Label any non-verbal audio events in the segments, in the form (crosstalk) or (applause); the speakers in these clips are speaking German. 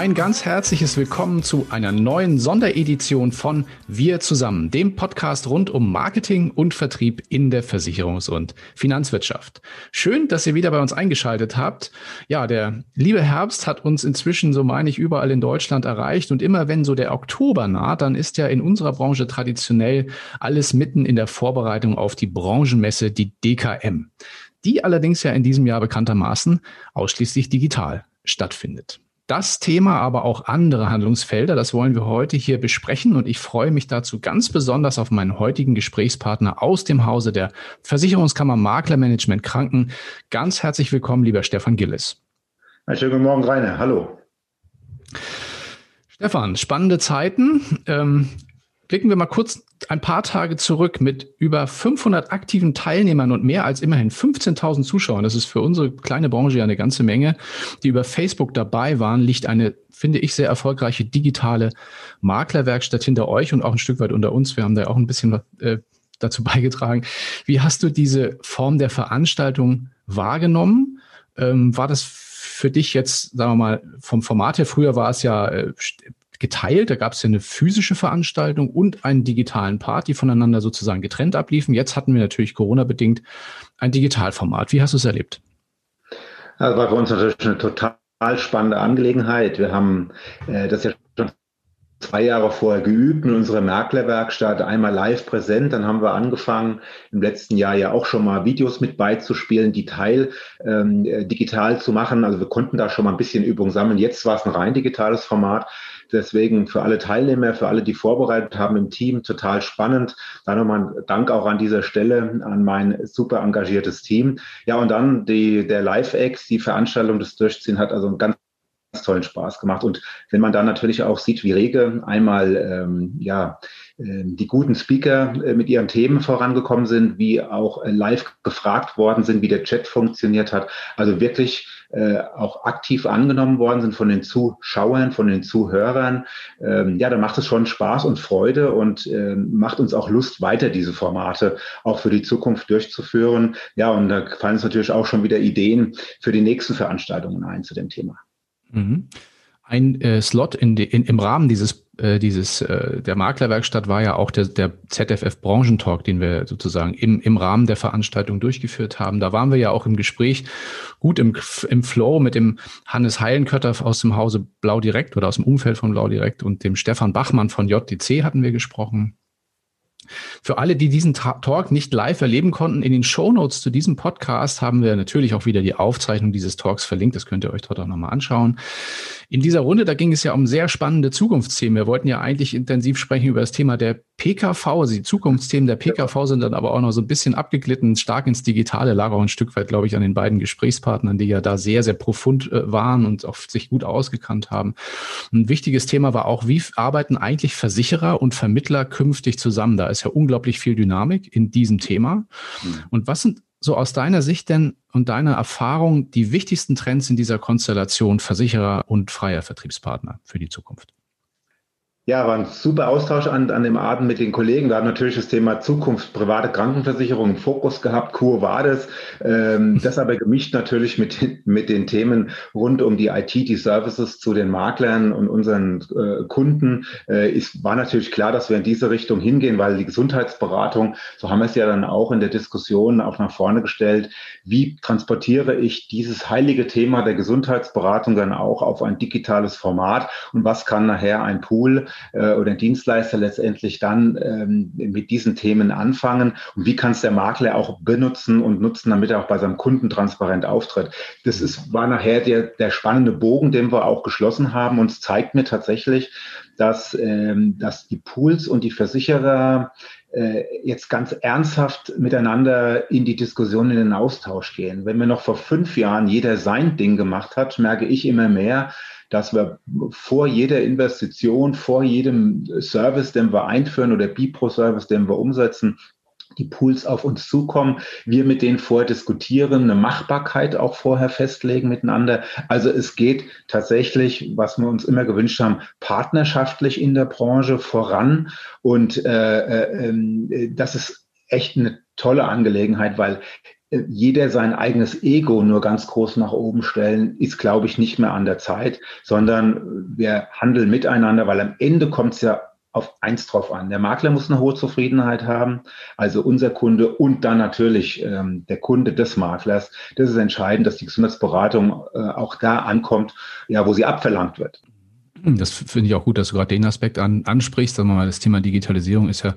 Ein ganz herzliches Willkommen zu einer neuen Sonderedition von Wir zusammen, dem Podcast rund um Marketing und Vertrieb in der Versicherungs- und Finanzwirtschaft. Schön, dass ihr wieder bei uns eingeschaltet habt. Ja, der liebe Herbst hat uns inzwischen, so meine ich, überall in Deutschland erreicht. Und immer wenn so der Oktober naht, dann ist ja in unserer Branche traditionell alles mitten in der Vorbereitung auf die Branchenmesse, die DKM. Die allerdings ja in diesem Jahr bekanntermaßen ausschließlich digital stattfindet das Thema, aber auch andere Handlungsfelder, das wollen wir heute hier besprechen und ich freue mich dazu ganz besonders auf meinen heutigen Gesprächspartner aus dem Hause der Versicherungskammer Maklermanagement Kranken. Ganz herzlich willkommen, lieber Stefan Gillis. Einen schönen guten Morgen, Rainer. Hallo. Stefan, spannende Zeiten. Ähm, Blicken wir mal kurz ein paar Tage zurück mit über 500 aktiven Teilnehmern und mehr als immerhin 15.000 Zuschauern. Das ist für unsere kleine Branche ja eine ganze Menge, die über Facebook dabei waren, liegt eine, finde ich, sehr erfolgreiche digitale Maklerwerkstatt hinter euch und auch ein Stück weit unter uns. Wir haben da auch ein bisschen äh, dazu (laughs) beigetragen. Wie hast du diese Form der Veranstaltung wahrgenommen? Ähm, war das für dich jetzt, sagen wir mal, vom Format her, früher war es ja äh, geteilt. Da gab es ja eine physische Veranstaltung und einen digitalen Part, die voneinander sozusagen getrennt abliefen. Jetzt hatten wir natürlich Corona-bedingt ein Digitalformat. Wie hast du es erlebt? Das war für uns natürlich eine total spannende Angelegenheit. Wir haben äh, das ja zwei Jahre vorher geübt in unserer Maklerwerkstatt, einmal live präsent. Dann haben wir angefangen, im letzten Jahr ja auch schon mal Videos mit beizuspielen, die Teil ähm, äh, digital zu machen. Also wir konnten da schon mal ein bisschen Übung sammeln. Jetzt war es ein rein digitales Format. Deswegen für alle Teilnehmer, für alle, die vorbereitet haben im Team, total spannend. Da nochmal ein Dank auch an dieser Stelle an mein super engagiertes Team. Ja, und dann die, der Live-Ex, die Veranstaltung, das Durchziehen hat also einen ganz tollen Spaß gemacht. Und wenn man dann natürlich auch sieht, wie rege einmal ähm, ja äh, die guten Speaker äh, mit ihren Themen vorangekommen sind, wie auch äh, live gefragt worden sind, wie der Chat funktioniert hat, also wirklich äh, auch aktiv angenommen worden sind von den Zuschauern, von den Zuhörern, ähm, ja, dann macht es schon Spaß und Freude und äh, macht uns auch Lust, weiter diese Formate auch für die Zukunft durchzuführen. Ja, und da fallen uns natürlich auch schon wieder Ideen für die nächsten Veranstaltungen ein zu dem Thema. Mhm. Ein äh, Slot in die, in, im Rahmen dieses äh, dieses äh, der Maklerwerkstatt war ja auch der, der ZFF Branchentalk, den wir sozusagen im, im Rahmen der Veranstaltung durchgeführt haben. Da waren wir ja auch im Gespräch gut im, im Flow mit dem Hannes Heilenkötter aus dem Hause Blau Direkt oder aus dem Umfeld von Blau Direkt und dem Stefan Bachmann von JTC hatten wir gesprochen. Für alle, die diesen Talk nicht live erleben konnten, in den Show zu diesem Podcast haben wir natürlich auch wieder die Aufzeichnung dieses Talks verlinkt. Das könnt ihr euch dort auch nochmal anschauen. In dieser Runde, da ging es ja um sehr spannende Zukunftsthemen. Wir wollten ja eigentlich intensiv sprechen über das Thema der PKV. Also die Zukunftsthemen der PKV sind dann aber auch noch so ein bisschen abgeglitten, stark ins Digitale, lag auch ein Stück weit, glaube ich, an den beiden Gesprächspartnern, die ja da sehr, sehr profund äh, waren und auch sich gut ausgekannt haben. Ein wichtiges Thema war auch, wie arbeiten eigentlich Versicherer und Vermittler künftig zusammen? Da ist ja unglaublich viel Dynamik in diesem Thema. Mhm. Und was sind so aus deiner Sicht denn und deiner Erfahrung die wichtigsten Trends in dieser Konstellation Versicherer und freier Vertriebspartner für die Zukunft? Ja, war ein super Austausch an, an dem Abend mit den Kollegen. Wir haben natürlich das Thema Zukunft, private Krankenversicherung im Fokus gehabt, Kur war das. Ähm, das aber gemischt natürlich mit, mit den Themen rund um die IT, die Services zu den Maklern und unseren äh, Kunden. Äh, ist, war natürlich klar, dass wir in diese Richtung hingehen, weil die Gesundheitsberatung, so haben wir es ja dann auch in der Diskussion auch nach vorne gestellt, wie transportiere ich dieses heilige Thema der Gesundheitsberatung dann auch auf ein digitales Format und was kann nachher ein Pool äh, oder ein Dienstleister letztendlich dann ähm, mit diesen Themen anfangen? Und wie kann es der Makler auch benutzen und nutzen, damit er auch bei seinem Kunden transparent auftritt. Das ist, war nachher der, der spannende Bogen, den wir auch geschlossen haben. Und es zeigt mir tatsächlich, dass, ähm, dass die Pools und die Versicherer äh, jetzt ganz ernsthaft miteinander in die Diskussion, in den Austausch gehen. Wenn wir noch vor fünf Jahren jeder sein Ding gemacht hat, merke ich immer mehr, dass wir vor jeder Investition, vor jedem Service, den wir einführen oder Bipro-Service, den wir umsetzen, die Pools auf uns zukommen, wir mit denen vorher diskutieren, eine Machbarkeit auch vorher festlegen miteinander. Also es geht tatsächlich, was wir uns immer gewünscht haben, partnerschaftlich in der Branche voran. Und äh, äh, äh das ist echt eine tolle Angelegenheit, weil äh, jeder sein eigenes Ego nur ganz groß nach oben stellen, ist, glaube ich, nicht mehr an der Zeit, sondern wir handeln miteinander, weil am Ende kommt es ja auf eins drauf an. Der Makler muss eine hohe Zufriedenheit haben, also unser Kunde und dann natürlich ähm, der Kunde des Maklers. Das ist entscheidend, dass die Gesundheitsberatung äh, auch da ankommt, ja, wo sie abverlangt wird. Das finde ich auch gut, dass du gerade den Aspekt an, ansprichst. Sagen wir mal, das Thema Digitalisierung ist ja,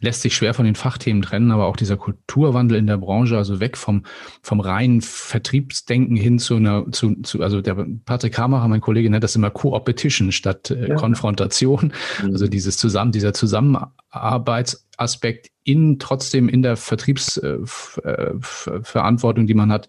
lässt sich schwer von den Fachthemen trennen, aber auch dieser Kulturwandel in der Branche, also weg vom, vom reinen Vertriebsdenken hin zu einer, zu, zu also der Patrick Hamacher, mein Kollege, nennt das immer Co-Opetition statt äh, ja. Konfrontation. Mhm. Also dieses Zusammen, dieser Zusammenarbeitsaspekt in trotzdem in der Vertriebsverantwortung, äh, äh die man hat,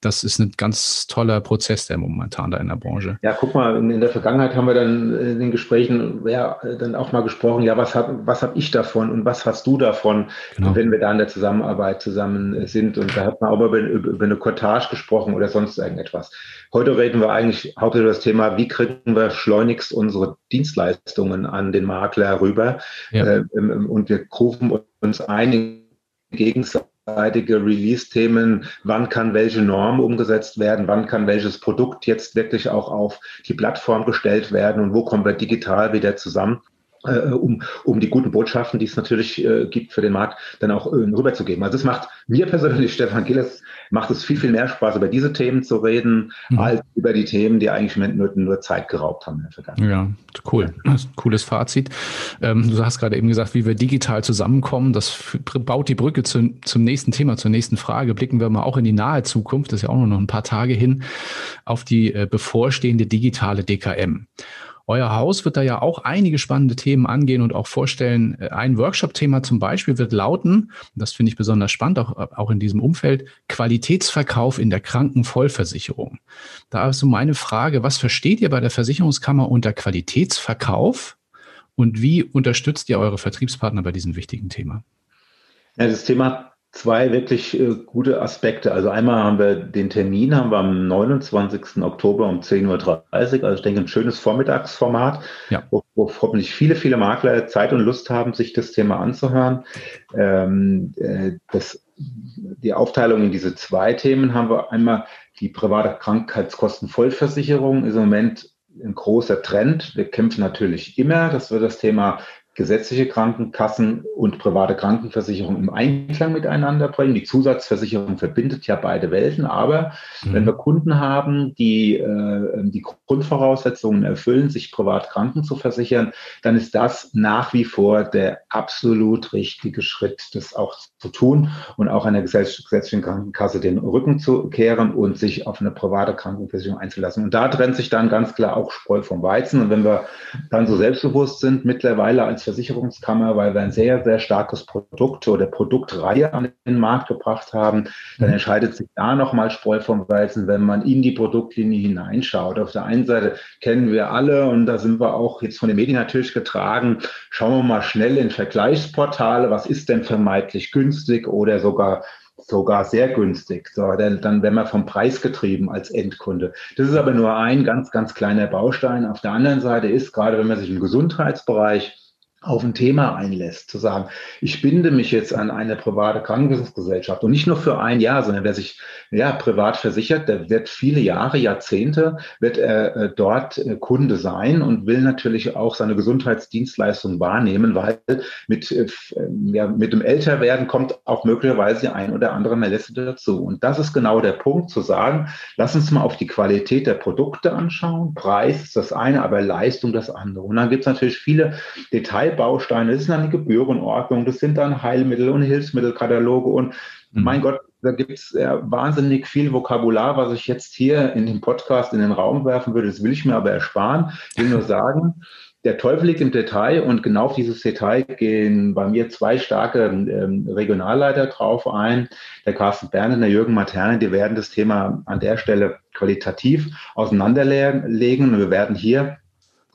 das ist ein ganz toller Prozess, der momentan da in der Branche. Ja, guck mal, in der Vergangenheit haben wir dann in den Gesprächen ja, dann auch mal gesprochen, ja, was habe was hab ich davon und was hast du davon, genau. wenn wir da in der Zusammenarbeit zusammen sind. Und da hat man auch mal über, über eine Cottage gesprochen oder sonst irgendetwas. Heute reden wir eigentlich hauptsächlich über das Thema, wie kriegen wir schleunigst unsere Dienstleistungen an den Makler rüber. Ja. Äh, und wir rufen uns ein, gegenseitig seitige Release-Themen, wann kann welche Norm umgesetzt werden, wann kann welches Produkt jetzt wirklich auch auf die Plattform gestellt werden? Und wo kommen wir digital wieder zusammen. Äh, um, um die guten Botschaften, die es natürlich äh, gibt für den Markt, dann auch äh, rüberzugeben. Also es macht mir persönlich, (laughs) Stefan Gilles, macht es viel, viel mehr Spaß, über diese Themen zu reden, mhm. als über die Themen, die eigentlich nur, nur Zeit geraubt haben in der Vergangenheit. Ja, cool. Cooles Fazit. Ähm, du hast gerade eben gesagt, wie wir digital zusammenkommen. Das baut die Brücke zu, zum nächsten Thema, zur nächsten Frage. Blicken wir mal auch in die nahe Zukunft, das ist ja auch nur noch ein paar Tage hin, auf die äh, bevorstehende digitale DKM. Euer Haus wird da ja auch einige spannende Themen angehen und auch vorstellen. Äh, ein Workshop-Thema zum Beispiel wird lauten, das finde ich besonders spannend, auch, auch in diesem Umfeld, Qualitätsverkauf in der Krankenvollversicherung. Da ist so meine Frage, was versteht ihr bei der Versicherungskammer unter Qualitätsverkauf und wie unterstützt ihr eure Vertriebspartner bei diesem wichtigen Thema? Ja, das Thema zwei wirklich äh, gute Aspekte. Also einmal haben wir den Termin, haben wir am 29. Oktober um 10.30 Uhr. Also ich denke, ein schönes Vormittagsformat, ja. wo, wo, hoffentlich viele, viele Makler Zeit und Lust haben, sich das Thema anzuhören. Ähm, äh, das, die Aufteilung in diese zwei Themen haben wir einmal die private Krankheitskostenvollversicherung ist im Moment ein großer Trend. Wir kämpfen natürlich immer, dass wir das Thema gesetzliche Krankenkassen und private Krankenversicherung im Einklang miteinander bringen. Die Zusatzversicherung verbindet ja beide Welten, aber mhm. wenn wir Kunden haben, die äh, die Grundvoraussetzungen erfüllen, sich privat Kranken zu versichern, dann ist das nach wie vor der absolut richtige Schritt, das auch zu tun und auch einer gesetzlichen Krankenkasse den Rücken zu kehren und sich auf eine private Krankenversicherung einzulassen. Und da trennt sich dann ganz klar auch Spreu vom Weizen. Und wenn wir dann so selbstbewusst sind, mittlerweile als Versicherungskammer, weil wir ein sehr, sehr starkes Produkt oder Produktreihe an den Markt gebracht haben, dann mhm. entscheidet sich da nochmal Spreu vom Weizen, wenn man in die Produktlinie hineinschaut. Auf der einen Seite kennen wir alle und da sind wir auch jetzt von den Medien natürlich getragen. Schauen wir mal schnell in Vergleichsportale. Was ist denn vermeintlich günstig oder sogar sogar sehr günstig. So, dann, dann wären wir vom Preis getrieben als Endkunde. Das ist aber nur ein ganz, ganz kleiner Baustein. Auf der anderen Seite ist, gerade wenn man sich im Gesundheitsbereich auf ein Thema einlässt, zu sagen, ich binde mich jetzt an eine private Krankengesellschaft und nicht nur für ein Jahr, sondern wer sich ja privat versichert, der wird viele Jahre, Jahrzehnte, wird er äh, dort äh, Kunde sein und will natürlich auch seine Gesundheitsdienstleistung wahrnehmen, weil mit, äh, ja, mit dem Älterwerden kommt auch möglicherweise ein oder andere Melisse dazu. Und das ist genau der Punkt, zu sagen, lass uns mal auf die Qualität der Produkte anschauen. Preis ist das eine, aber Leistung das andere. Und dann gibt es natürlich viele Details, Bausteine, das ist dann die Gebührenordnung, das sind dann Heilmittel und Hilfsmittelkataloge und mhm. mein Gott, da gibt es ja wahnsinnig viel Vokabular, was ich jetzt hier in dem Podcast in den Raum werfen würde. Das will ich mir aber ersparen. Ich will nur sagen, der Teufel liegt im Detail und genau auf dieses Detail gehen bei mir zwei starke ähm, Regionalleiter drauf ein. Der Carsten Berne und der Jürgen Materne, die werden das Thema an der Stelle qualitativ auseinanderlegen und wir werden hier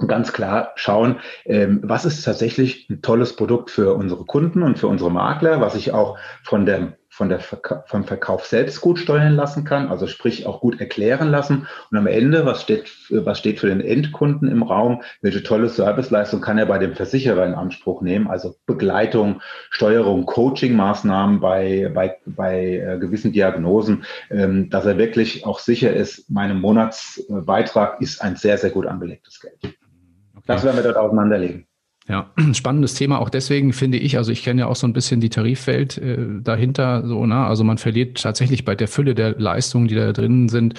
ganz klar schauen, ähm, was ist tatsächlich ein tolles Produkt für unsere Kunden und für unsere Makler, was ich auch von der von der Verka vom Verkauf selbst gut steuern lassen kann, also sprich auch gut erklären lassen. Und am Ende, was steht, was steht für den Endkunden im Raum? Welche tolle Serviceleistung kann er bei dem Versicherer in Anspruch nehmen? Also Begleitung, Steuerung, Coaching-Maßnahmen bei, bei, bei äh, gewissen Diagnosen, ähm, dass er wirklich auch sicher ist, mein Monatsbeitrag ist ein sehr, sehr gut angelegtes Geld. Das werden wir dort auseinanderlegen. Ja, (clears throat) spannendes Thema auch deswegen finde ich, also ich kenne ja auch so ein bisschen die Tarifwelt äh, dahinter, so, ne? Also man verliert tatsächlich bei der Fülle der Leistungen, die da drinnen sind,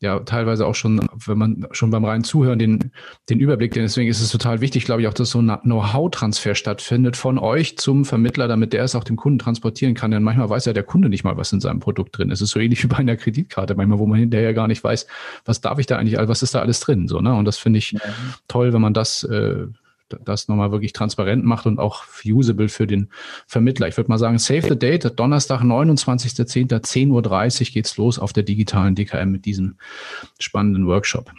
ja, teilweise auch schon, wenn man schon beim reinen Zuhören den, den Überblick, denn deswegen ist es total wichtig, glaube ich, auch, dass so ein Know-how-Transfer stattfindet von euch zum Vermittler, damit der es auch dem Kunden transportieren kann. Denn manchmal weiß ja der Kunde nicht mal, was in seinem Produkt drin ist. Es ist so ähnlich (laughs) wie bei einer Kreditkarte, manchmal, wo man hinterher gar nicht weiß, was darf ich da eigentlich, was ist da alles drin, so, ne? Und das finde ich ja. toll, wenn man das, äh, das nochmal wirklich transparent macht und auch usable für den Vermittler. Ich würde mal sagen, save the date, Donnerstag, 29.10., 10.30 Uhr geht's los auf der digitalen DKM mit diesem spannenden Workshop.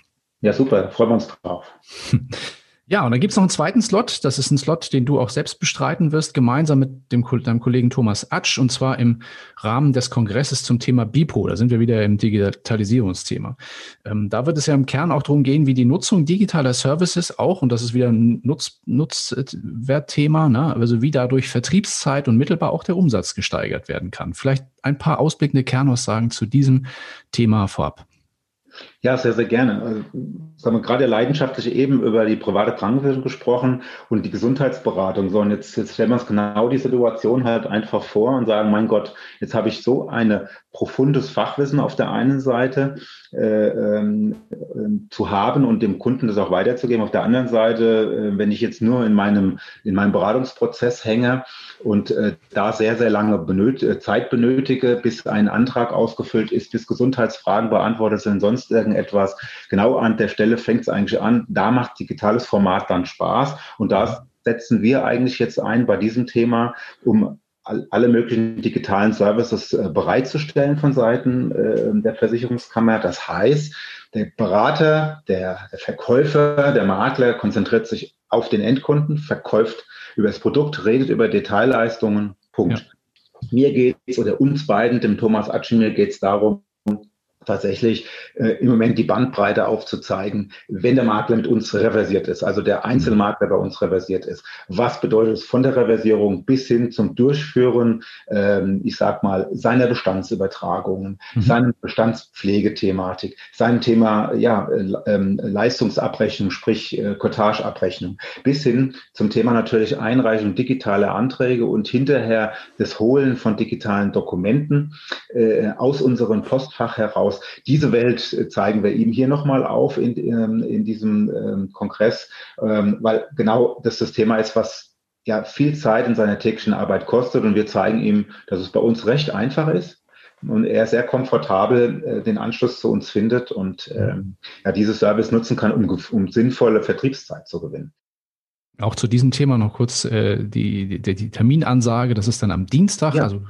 Ja, super, freuen wir uns drauf. (laughs) Ja, und dann gibt's noch einen zweiten Slot. Das ist ein Slot, den du auch selbst bestreiten wirst, gemeinsam mit dem, deinem Kollegen Thomas Atsch, und zwar im Rahmen des Kongresses zum Thema BIPO. Da sind wir wieder im Digitalisierungsthema. Ähm, da wird es ja im Kern auch darum gehen, wie die Nutzung digitaler Services auch, und das ist wieder ein Nutz, Nutzwertthema, ne? also wie dadurch Vertriebszeit und mittelbar auch der Umsatz gesteigert werden kann. Vielleicht ein paar ausblickende Kernaussagen zu diesem Thema vorab. Ja, sehr, sehr gerne. Also, sagen wir gerade leidenschaftlich eben über die private Krankenversicherung gesprochen und die Gesundheitsberatung. So, und jetzt, jetzt stellen wir uns genau die Situation halt einfach vor und sagen, mein Gott, jetzt habe ich so ein profundes Fachwissen auf der einen Seite äh, äh, zu haben und dem Kunden das auch weiterzugeben. Auf der anderen Seite, äh, wenn ich jetzt nur in meinem, in meinem Beratungsprozess hänge und äh, da sehr, sehr lange benöt Zeit benötige, bis ein Antrag ausgefüllt ist, bis Gesundheitsfragen beantwortet sind, sonst irgendetwas. Genau an der Stelle fängt es eigentlich an. Da macht digitales Format dann Spaß. Und da setzen wir eigentlich jetzt ein bei diesem Thema, um alle möglichen digitalen Services äh, bereitzustellen von Seiten äh, der Versicherungskammer. Das heißt, der Berater, der, der, Verkäufer, der Makler konzentriert sich auf den Endkunden, verkauft über das Produkt, redet über Detailleistungen. Punkt. Ja. Mir geht es, oder uns beiden, dem Thomas Atschimir, geht es darum, tatsächlich äh, im Moment die Bandbreite aufzuzeigen, wenn der Makler mit uns reversiert ist, also der Einzelmakler bei uns reversiert ist. Was bedeutet es von der Reversierung bis hin zum Durchführen, ähm, ich sag mal, seiner Bestandsübertragungen, mhm. seiner Bestandspflegethematik, seinem Thema ja, äh, Leistungsabrechnung, sprich äh, Cottageabrechnung, bis hin zum Thema natürlich Einreichung digitaler Anträge und hinterher das Holen von digitalen Dokumenten äh, aus unserem Postfach heraus diese Welt äh, zeigen wir ihm hier nochmal auf in, ähm, in diesem ähm, Kongress, ähm, weil genau das das Thema ist, was ja viel Zeit in seiner täglichen Arbeit kostet und wir zeigen ihm, dass es bei uns recht einfach ist und er sehr komfortabel äh, den Anschluss zu uns findet und ähm, ja, dieses Service nutzen kann, um, um sinnvolle Vertriebszeit zu gewinnen. Auch zu diesem Thema noch kurz äh, die, die, die Terminansage. Das ist dann am Dienstag, ja. also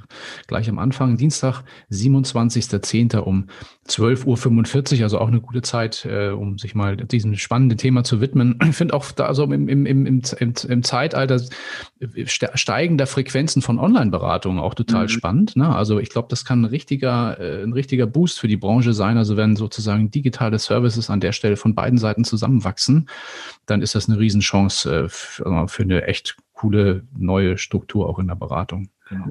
gleich am Anfang, Dienstag, 27.10. um 12.45 Uhr, also auch eine gute Zeit, äh, um sich mal diesem spannenden Thema zu widmen. Ich finde auch da so im, im, im, im, im Zeitalter steigender Frequenzen von Online-Beratungen auch total mhm. spannend. Ne? Also ich glaube, das kann ein richtiger, äh, ein richtiger Boost für die Branche sein. Also wenn sozusagen digitale Services an der Stelle von beiden Seiten zusammenwachsen, dann ist das eine Riesenchance äh, für, für eine echt coole neue Struktur auch in der Beratung. Genau.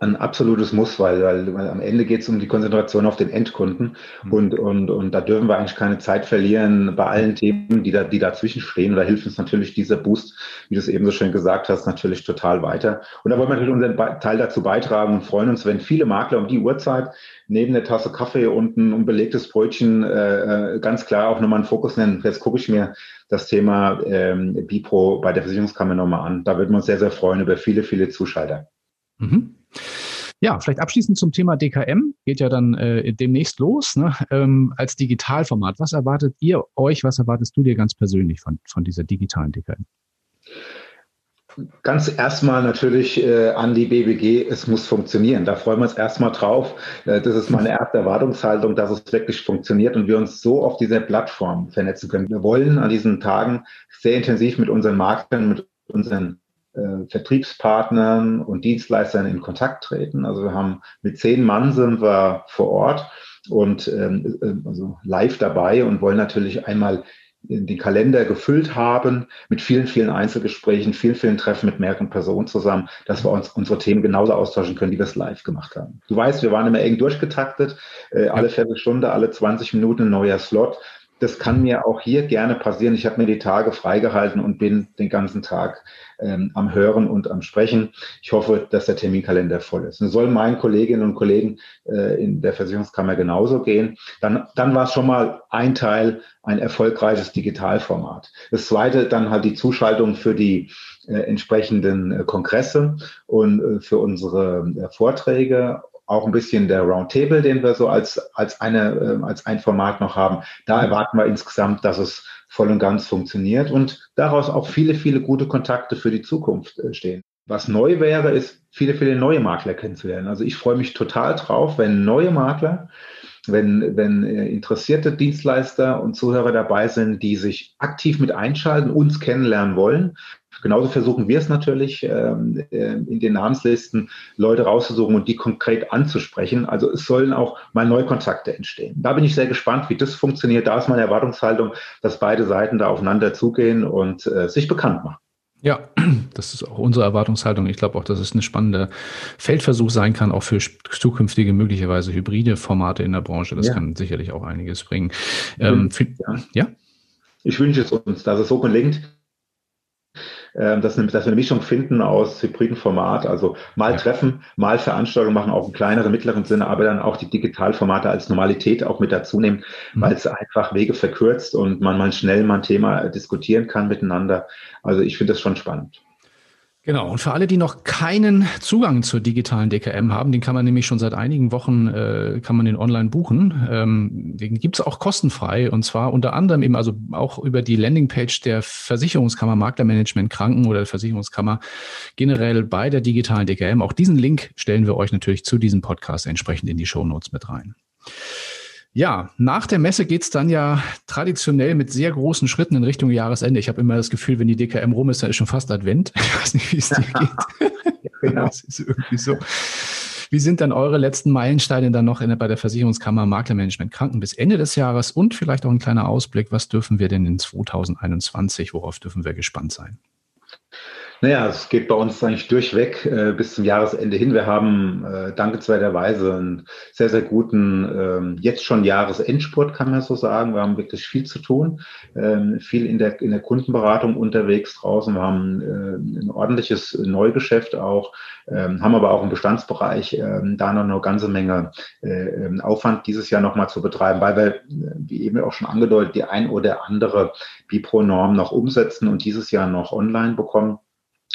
Ein, absolutes Muss, weil, weil, weil am Ende geht es um die Konzentration auf den Endkunden mhm. und, und, und da dürfen wir eigentlich keine Zeit verlieren bei allen Themen, die da, die dazwischen stehen. Da hilft uns natürlich dieser Boost, wie du es eben so schön gesagt hast, natürlich total weiter. Und da wollen wir natürlich unseren Teil dazu beitragen und freuen uns, wenn viele Makler um die Uhrzeit neben der Tasse Kaffee und ein unbelegtes Brötchen äh, äh, ganz klar auch nochmal einen Fokus nennen. Jetzt gucke ich mir das Thema ähm, Bipro bei der Versicherungskammer nochmal an. Da würden wir uns sehr, sehr freuen über viele, viele Zuschalter. Mhm. Ja, vielleicht abschließend zum Thema DKM. Geht ja dann äh, demnächst los ne? ähm, als Digitalformat. Was erwartet ihr euch, was erwartest du dir ganz persönlich von, von dieser digitalen DKM? Ganz erstmal natürlich äh, an die BBG, es muss funktionieren. Da freuen wir uns erstmal drauf. Äh, das ist meine erste Erwartungshaltung, dass es wirklich funktioniert und wir uns so auf dieser Plattform vernetzen können. Wir wollen an diesen Tagen sehr intensiv mit unseren Maklern, mit unseren äh, Vertriebspartnern und Dienstleistern in Kontakt treten. Also wir haben mit zehn Mann sind wir vor Ort und ähm, äh, also live dabei und wollen natürlich einmal den Kalender gefüllt haben mit vielen, vielen Einzelgesprächen, vielen, vielen Treffen mit mehreren Personen zusammen, dass wir uns unsere Themen genauso austauschen können, wie wir es live gemacht haben. Du weißt, wir waren immer eng durchgetaktet, äh, alle Viertelstunde, alle 20 Minuten ein neuer Slot das kann mir auch hier gerne passieren. Ich habe mir die Tage freigehalten und bin den ganzen Tag ähm, am Hören und am Sprechen. Ich hoffe, dass der Terminkalender voll ist. Und soll meinen Kolleginnen und Kollegen äh, in der Versicherungskammer genauso gehen. Dann, dann war es schon mal ein Teil, ein erfolgreiches Digitalformat. Das zweite dann halt die Zuschaltung für die äh, entsprechenden äh, Kongresse und äh, für unsere äh, Vorträge auch ein bisschen der Roundtable, den wir so als, als, eine, äh, als ein Format noch haben. Da erwarten wir insgesamt, dass es voll und ganz funktioniert und daraus auch viele, viele gute Kontakte für die Zukunft äh, stehen. Was neu wäre, ist, viele, viele neue Makler kennenzulernen. Also ich freue mich total drauf, wenn neue Makler, wenn, wenn äh, interessierte Dienstleister und Zuhörer dabei sind, die sich aktiv mit einschalten, uns kennenlernen wollen, Genauso versuchen wir es natürlich, ähm, äh, in den Namenslisten Leute rauszusuchen und die konkret anzusprechen. Also es sollen auch mal Neukontakte entstehen. Da bin ich sehr gespannt, wie das funktioniert. Da ist meine Erwartungshaltung, dass beide Seiten da aufeinander zugehen und äh, sich bekannt machen. Ja, (clears throat) das ist auch unsere Erwartungshaltung. Ich glaube auch, dass es ein spannender Feldversuch sein kann, auch für zukünftige möglicherweise hybride Formate in der Branche. Das ja. kann sicherlich auch einiges bringen. Ähm, ja. ja? Ich wünsche es uns, dass es so gelingt, ähm, dass, dass wir eine Mischung finden aus hybriden Format, also mal. Treffen, mal Veranstaltungen machen, auch im kleineren, mittleren Sinne, aber dann auch die Digitalformate als Normalität auch mit dazu nehmen, mhm. weil es einfach Wege verkürzt und man mal schnell mal ein Thema diskutieren kann miteinander. Also ich finde das schon spannend. Genau, und für alle, die noch keinen Zugang zur digitalen DKM haben, den kann man nämlich schon seit einigen Wochen, äh, kann man den online buchen. Ähm, den gibt's auch kostenfrei und zwar unter anderem eben also auch über die Landingpage der Versicherungskammer Maklermanagement Kranken oder der Versicherungskammer generell bei der digitalen DKM. Auch diesen Link stellen wir euch natürlich zu diesem Podcast entsprechend in die Show Notes mit rein. Ja, nach der Messe geht's dann ja traditionell mit sehr großen Schritten in Richtung Jahresende. Ich habe immer das Gefühl, wenn die DKM rum ist, dann ist schon fast Advent. (laughs) Ich weiß nicht, wie es dir geht. genau. Das ist irgendwie so. Wie sind dann eure letzten Meilensteine dann noch in, bei der Versicherungskammer Maklermanagement Kranken bis Ende des Jahres und vielleicht auch ein kleiner Ausblick, was dürfen wir denn in 2021, worauf dürfen wir gespannt sein? Naja, es geht bei uns eigentlich durchweg äh, bis zum Jahresende hin. Wir haben äh, dankenswerterweise einen sehr, sehr guten, ähm, jetzt schon Jahresendspurt, kann man so sagen. Wir haben wirklich viel zu tun, ähm, viel in der, in der Kundenberatung unterwegs draußen. Wir haben äh, ein ordentliches Neugeschäft auch, ähm, haben aber auch im Bestandsbereich ähm, da noch eine ganze Menge äh, ähm, Aufwand dieses Jahr nochmal zu betreiben, weil wir, wie eben auch schon angedeutet, die ein oder andere Bipro-Norm noch umsetzen und dieses Jahr noch online bekommen.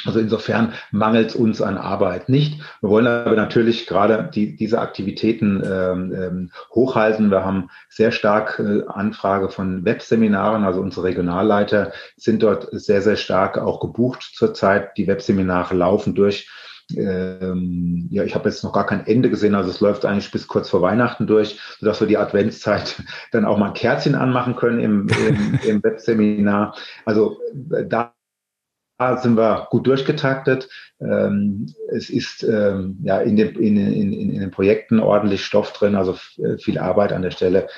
Also insofern mangelt es uns an Arbeit nicht. Wir wollen aber natürlich gerade die, diese Aktivitäten ähm, ähm, hochhalten. Wir haben sehr stark äh, Anfrage von Webseminaren. Also unsere Regionalleiter sind dort sehr, sehr stark auch gebucht zurzeit. Die Webseminare laufen durch. Ähm, ja, ich habe jetzt noch gar kein Ende gesehen, also es läuft eigentlich bis kurz vor Weihnachten durch, sodass wir die Adventszeit (laughs) dann auch mal ein Kerzchen anmachen können im, im, im Webseminar. Also äh, da sind wir gut durchgetaktet. Ähm, es ist ähm, ja in den, in, in, in den Projekten ordentlich Stoff drin, also viel Arbeit an der Stelle.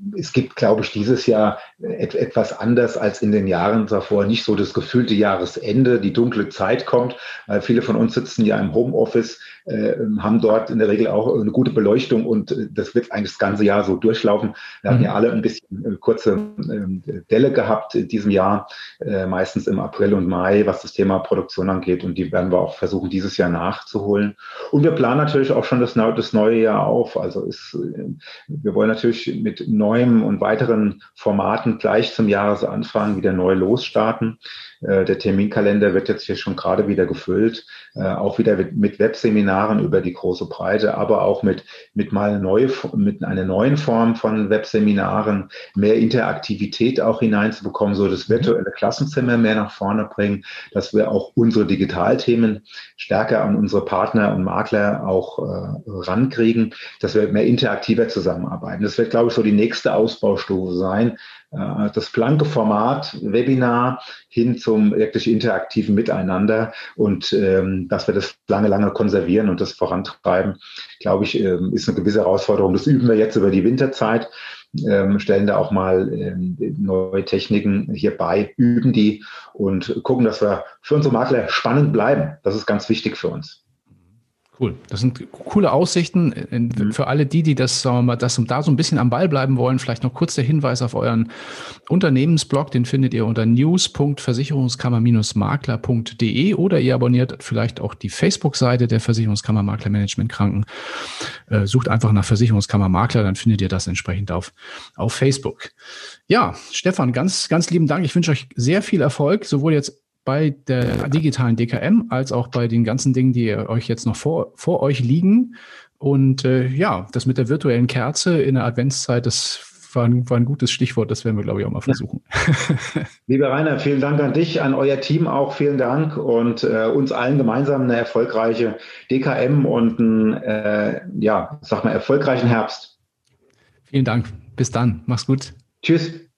Ähm, es gibt, glaube ich, dieses Jahr et etwas anders als in den Jahren davor. Nicht so das gefühlte Jahresende, die dunkle Zeit kommt. Weil viele von uns sitzen ja im Homeoffice, äh, haben dort in der Regel auch eine gute Beleuchtung und äh, das wird eigentlich das ganze Jahr so durchlaufen. Wir mhm. haben ja alle ein bisschen äh, kurze äh, Delle gehabt in diesem Jahr, äh, meistens im April und Mai, was das Thema Produktion angeht. Und die werden wir auch versuchen, dieses Jahr nachzuholen. Und wir planen natürlich auch schon das, das neue Jahr auf. Also ist, äh, wir wollen natürlich mit neuem und weiteren Formaten gleich zum Jahresanfang wieder neu losstarten. Äh, der Terminkalender wird jetzt hier schon gerade wieder gefüllt, äh, auch wieder mit Webseminaren über die große Breite, aber auch mit, mit mal neue, mit einer neuen Form von Webseminaren, mehr Interaktivität auch hineinzubekommen, so das virtuelle Klassenzimmer mehr nach vorne bringen, dass wir auch unsere Digitalthemen stärker an unsere Partner und Makler auch äh, rankriegen, dass wir mehr interaktiver zusammenarbeiten. Das wird, glaube ich, so die nächste nächste Ausbaustufe sein. Äh, das blanke Format Webinar hin zum wirklich interaktiven Miteinander und ähm, dass wir das lange, lange konservieren und das vorantreiben, glaube ich, ähm, ist eine gewisse Herausforderung. Das üben wir jetzt über die Winterzeit, ähm, stellen da auch mal neue Techniken hier bei, üben die und gucken, dass wir für unsere Makler spannend bleiben. Das ist ganz wichtig für uns. Cool. Das sind coole Aussichten mhm. für alle die, die das, sagen wir mal, das da so ein bisschen am Ball bleiben wollen. Vielleicht noch kurz der Hinweis auf euren Unternehmensblog. Den findet ihr unter news.versicherungskammer-makler.de oder ihr abonniert vielleicht auch die Facebook-Seite der Versicherungskammer Makler Management Kranken. Äh, sucht einfach nach Versicherungskammer Makler, dann findet ihr das entsprechend auf, auf Facebook. Ja, Stefan, ganz, ganz lieben Dank. Ich wünsche euch sehr viel Erfolg, sowohl jetzt bei der digitalen DKM als auch bei den ganzen Dingen, die euch jetzt noch vor, vor euch liegen. Und äh, ja, das mit der virtuellen Kerze in der Adventszeit, das war ein, war ein gutes Stichwort. Das werden wir, glaube ich, auch mal versuchen. (laughs) Lieber Rainer, vielen Dank an dich, an euer Team auch. Vielen Dank und äh, uns allen gemeinsam eine erfolgreiche DKM und einen, äh, ja, sag mal, erfolgreichen Herbst. Vielen Dank. Bis dann. Mach's gut. Tschüss.